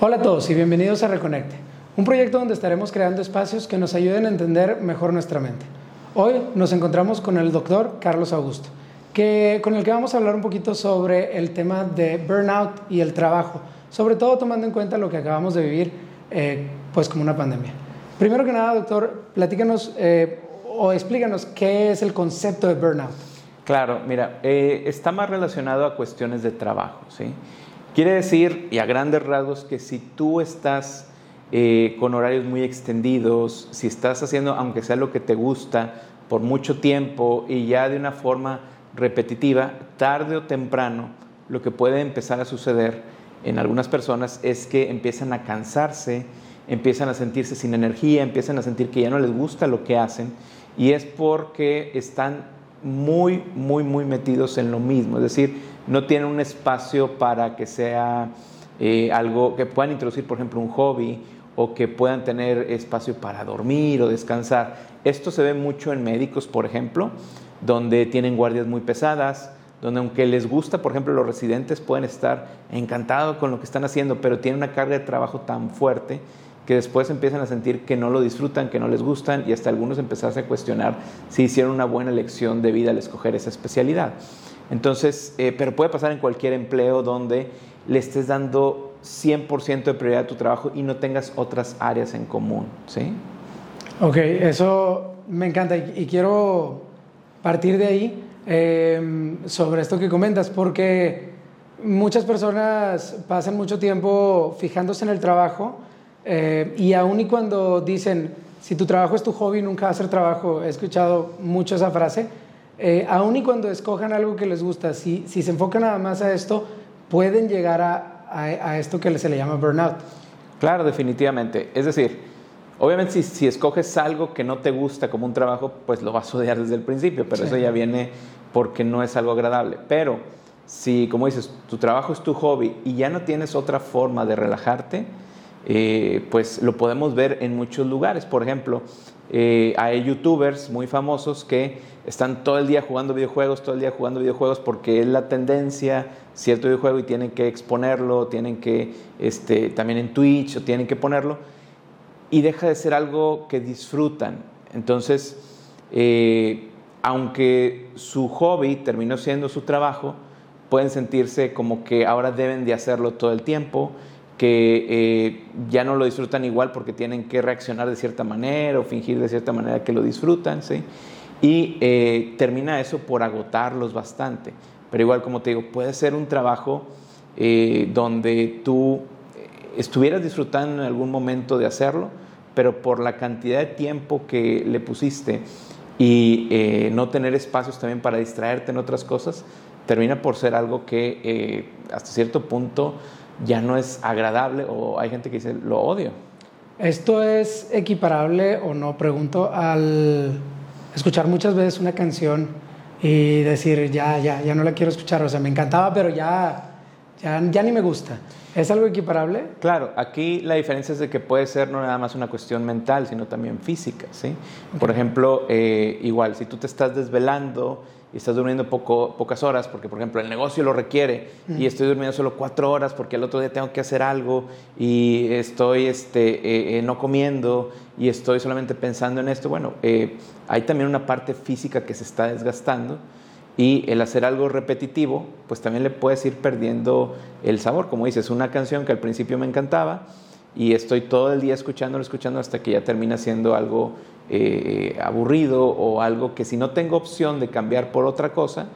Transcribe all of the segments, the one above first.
Hola a todos y bienvenidos a Reconecte, un proyecto donde estaremos creando espacios que nos ayuden a entender mejor nuestra mente. Hoy nos encontramos con el doctor Carlos Augusto, que, con el que vamos a hablar un poquito sobre el tema de burnout y el trabajo, sobre todo tomando en cuenta lo que acabamos de vivir eh, pues como una pandemia. Primero que nada, doctor, platícanos eh, o explícanos qué es el concepto de burnout. Claro, mira, eh, está más relacionado a cuestiones de trabajo, ¿sí? Quiere decir, y a grandes rasgos, que si tú estás eh, con horarios muy extendidos, si estás haciendo, aunque sea lo que te gusta, por mucho tiempo y ya de una forma repetitiva, tarde o temprano, lo que puede empezar a suceder en algunas personas es que empiezan a cansarse, empiezan a sentirse sin energía, empiezan a sentir que ya no les gusta lo que hacen y es porque están muy, muy, muy metidos en lo mismo. Es decir, no tienen un espacio para que sea eh, algo que puedan introducir, por ejemplo, un hobby o que puedan tener espacio para dormir o descansar. Esto se ve mucho en médicos, por ejemplo, donde tienen guardias muy pesadas, donde aunque les gusta, por ejemplo, los residentes pueden estar encantados con lo que están haciendo, pero tienen una carga de trabajo tan fuerte que después empiezan a sentir que no lo disfrutan, que no les gustan y hasta algunos empezarse a cuestionar si hicieron una buena elección de vida al escoger esa especialidad. Entonces, eh, pero puede pasar en cualquier empleo donde le estés dando 100% de prioridad a tu trabajo y no tengas otras áreas en común, ¿sí? Ok, eso me encanta y, quiero partir de ahí em, sobre esto que comentas, porque muchas personas pasan mucho tiempo fijándose en el trabajo eh, y aún y cuando dicen, si tu trabajo es tu hobby, nunca va a ser trabajo, he escuchado mucho esa frase, eh, aún y cuando escojan algo que les gusta, si, si se enfocan nada más a esto, pueden llegar a, a, esto que se le llama burnout. Claro, definitivamente. Es decir, obviamente si, si, escoges algo que no te gusta como un trabajo, pues lo vas a odiar desde el principio, pero eso ya viene porque no es algo agradable. Pero si, como dices, tu trabajo es tu hobby y ya no tienes otra forma de relajarte, eh, pues lo podemos ver en muchos lugares. Por ejemplo, eh, hay youtubers muy famosos que están todo el día jugando videojuegos, todo el día jugando videojuegos porque es la tendencia, cierto videojuego y tienen que exponerlo, tienen que, este, también en Twitch o tienen que ponerlo y deja de ser algo que disfrutan. Entonces, eh, aunque su hobby terminó siendo su trabajo, pueden sentirse como que ahora deben de hacerlo todo el tiempo que eh, ya no lo disfrutan igual porque tienen que reaccionar de cierta manera o fingir de cierta manera que lo disfrutan, ¿sí? Y eh, termina eso por agotarlos bastante. Pero igual, como te digo, puede ser un trabajo eh, donde tú estuvieras disfrutando en algún momento de hacerlo, pero por la cantidad de tiempo que le pusiste y no tener espacios también para distraerte en otras cosas, termina por ser algo que hasta cierto punto ya no es agradable o hay gente que dice lo odio. ¿Esto es equiparable o no? Pregunto al escuchar muchas veces una canción y decir, ya, ya, ya no la quiero escuchar, o sea, me encantaba, pero ya, ya, ya ni me gusta. ¿Es algo equiparable? Claro, aquí la diferencia es de que puede ser no nada más una cuestión mental, sino también física, ¿sí? Por ejemplo, eh, igual, si tú te estás desvelando y estás durmiendo poco, pocas horas, porque por ejemplo el negocio lo requiere, y estoy durmiendo solo cuatro horas porque el otro día tengo que hacer algo y estoy este, eh, eh, no comiendo y estoy solamente pensando en esto, bueno, eh, hay también una parte física que se está desgastando y el hacer algo repetitivo, pues también le puedes ir perdiendo el sabor, como dices, una canción que al principio me encantaba, y estoy todo el día escuchándolo, escuchando hasta que ya termina siendo algo eh, aburrido o algo que si no tengo opción de cambiar por otra cosa,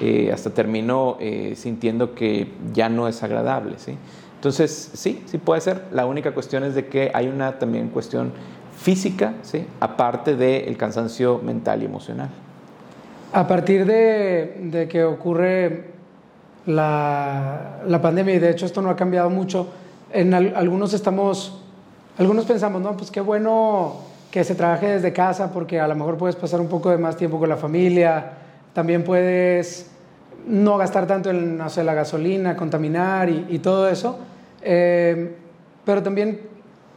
eh, hasta termino eh, sintiendo que ya no es agradable. ¿sí? Entonces, sí, sí puede ser. La única cuestión es de que hay una también cuestión física, ¿sí? aparte del cansancio mental y emocional. A partir de, de que ocurre la, la pandemia, y de hecho esto no ha cambiado mucho, en algunos estamos, algunos pensamos, no, pues qué bueno que se trabaje desde casa porque a lo mejor puedes pasar un poco de más tiempo con la familia, también puedes no gastar tanto en, no sé, la gasolina, contaminar y, todo eso, eh, pero también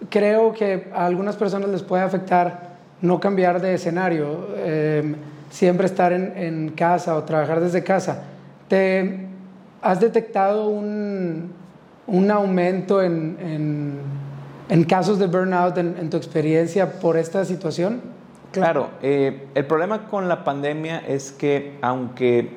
creo que a algunas personas les puede afectar no cambiar de escenario, eh, siempre estar en, en casa o trabajar desde casa. ¿Te has detectado un, un aumento en, en, casos de burnout en, tu experiencia por esta situación? Claro, eh, el problema con la pandemia es que aunque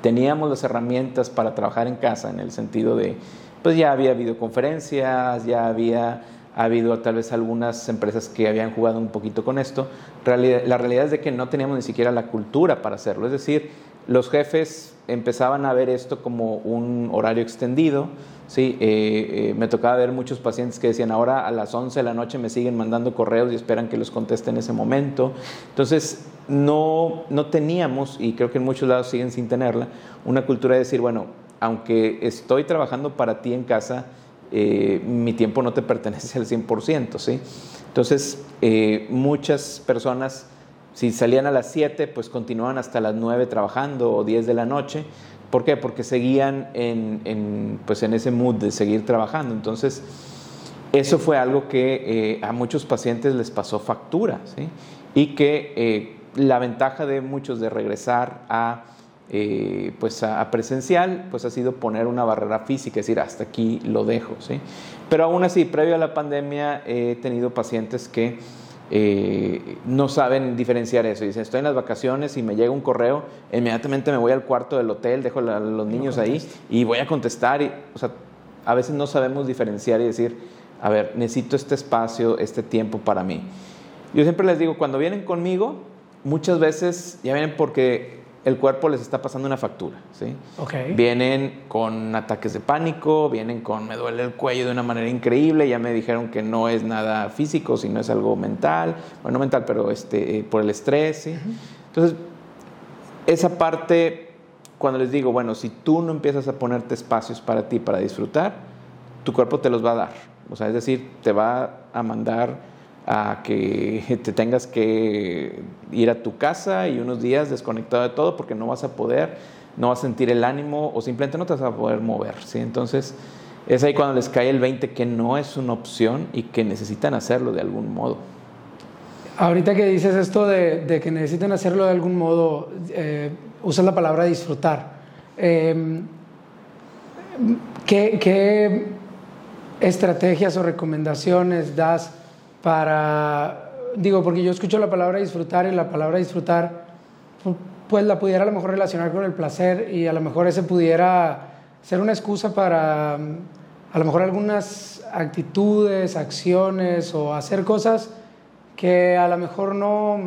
teníamos las herramientas para trabajar en casa, en el sentido de, pues ya había videoconferencias, ya había habido tal vez algunas empresas que habían jugado un poquito con esto, la realidad es de que no teníamos ni siquiera la cultura para hacerlo, es decir, los jefes empezaban a ver esto como un horario extendido, Sí, eh, eh, me tocaba ver muchos pacientes que decían, ahora a las 11 de la noche me siguen mandando correos y esperan que los conteste en ese momento. Entonces, no, no teníamos, y creo que en muchos lados siguen sin tenerla, una cultura de decir, bueno, aunque estoy trabajando para ti en casa, eh, mi tiempo no te pertenece al 100%, ¿sí? Entonces, muchas personas, si salían a las 7, pues continuaban hasta las 9 trabajando o 10 de la noche, ¿Por qué? Porque seguían en, pues en ese mood de seguir trabajando. Entonces, eso fue algo que eh, a muchos pacientes les pasó factura, ¿sí? Y que eh, la ventaja de muchos de regresar a, eh, pues a, presencial, pues ha sido poner una barrera física, es decir, hasta aquí lo dejo. Pero aún así, previo a la pandemia, he tenido pacientes que eh, no saben diferenciar eso. Dicen, estoy en las vacaciones y me llega un correo, inmediatamente me voy al cuarto del hotel, dejo a los niños ahí y voy a contestar. Y, o sea, a veces no sabemos diferenciar y decir, a ver, necesito este espacio, este tiempo para mí. Yo siempre les digo, cuando vienen conmigo, muchas veces ya vienen porque el cuerpo les está pasando una factura. ¿sí? Vienen con ataques de pánico, vienen con me duele el cuello de una manera increíble, ya me dijeron que no es nada físico, sino es algo mental, bueno, no mental, pero este, eh, por el estrés. ¿sí? Entonces, esa parte, cuando les digo, bueno, si tú no empiezas a ponerte espacios para ti, para disfrutar, tu cuerpo te los va a dar. O sea, es decir, te va a mandar a que te tengas que ir a tu casa y unos días desconectado de todo porque no vas a poder, no vas a sentir el ánimo o simplemente no te vas a poder mover. ¿sí? Entonces es ahí cuando les cae el 20 que no es una opción y que necesitan hacerlo de algún modo. Ahorita que dices esto de, que necesitan hacerlo de algún modo, eh, usas la palabra disfrutar. Em, ¿qué, ¿Qué estrategias o recomendaciones das? Para, digo, porque yo escucho la palabra disfrutar y la palabra disfrutar, pues la pudiera a lo mejor relacionar con el placer y a lo mejor ese pudiera ser una excusa para a lo mejor algunas actitudes, acciones o hacer cosas que a lo mejor no,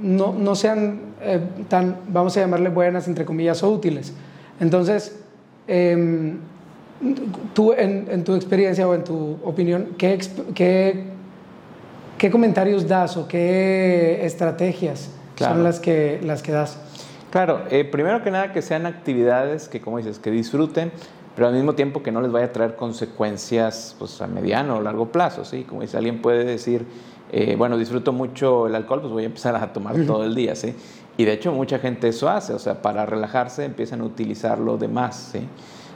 no, no sean eh, tan, vamos a llamarle buenas, entre comillas, o útiles. Entonces, em, tú en, tu experiencia o en tu opinión, ¿qué, qué ¿Qué comentarios das o qué estrategias son las que, las que das? Claro, eh, primero que nada que sean actividades que, como dices, que disfruten, pero al mismo tiempo que no les vaya a traer consecuencias pues, a mediano o largo plazo. ¿sí? Como dice, alguien puede decir, eh, bueno, disfruto mucho el alcohol, pues voy a empezar a tomar todo el día. ¿sí? Y de hecho mucha gente eso hace, o sea, para relajarse empiezan a utilizarlo de más. ¿sí?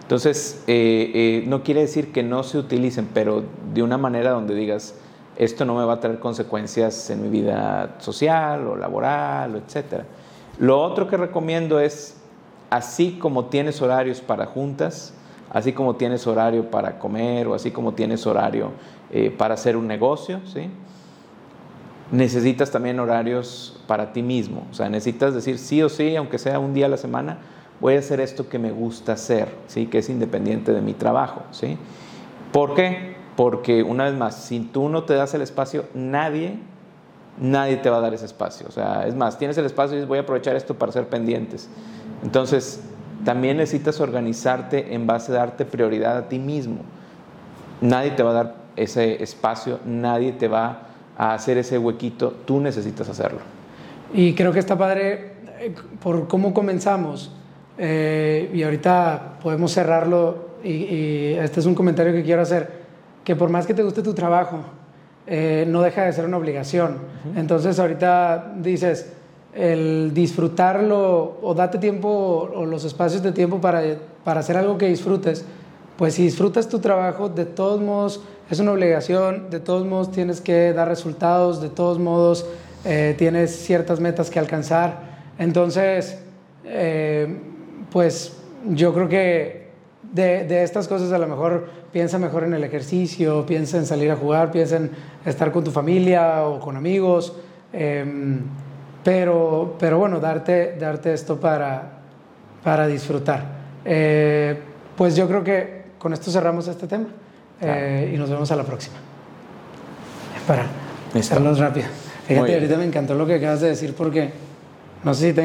Entonces, eh, no quiere decir que no se utilicen, pero de una manera donde digas, esto no me va a traer consecuencias en mi vida social o laboral, etc. Lo otro que recomiendo es, así como tienes horarios para juntas, así como tienes horario para comer o así como tienes horario eh, para hacer un negocio, ¿sí? necesitas también horarios para ti mismo. O sea, necesitas decir sí o sí, aunque sea un día a la semana, voy a hacer esto que me gusta hacer, ¿sí? que es independiente de mi trabajo. ¿sí? ¿Por qué? Porque una vez más, si tú no te das el espacio, nadie, nadie te va a dar ese espacio. O sea, es más, tienes el espacio y dices, voy a aprovechar esto para ser pendientes. Entonces, también necesitas organizarte en base a darte prioridad a ti mismo. Nadie te va a dar ese espacio, nadie te va a hacer ese huequito, tú necesitas hacerlo. Y creo que está padre eh, por cómo comenzamos. Eh, y ahorita podemos cerrarlo y, y este es un comentario que quiero hacer que por más que te guste tu trabajo, eh, no deja de ser una obligación. Entonces ahorita dices, el disfrutarlo o date tiempo o los espacios de tiempo para, para hacer algo que disfrutes, pues si disfrutas tu trabajo, de todos modos es una obligación, de todos modos tienes que dar resultados, de todos modos eh, tienes ciertas metas que alcanzar. Entonces, eh, pues yo creo que de, de, estas cosas a lo mejor piensa mejor en el ejercicio, piensa en salir a jugar, piensa en estar con tu familia o con amigos. Em, pero, pero bueno, darte, darte esto para, para disfrutar. Eh, pues yo creo que con esto cerramos este tema eh, y nos vemos a la próxima. Para hacerlos rápido. Fíjate, ahorita me encantó lo que acabas de decir porque no sé si te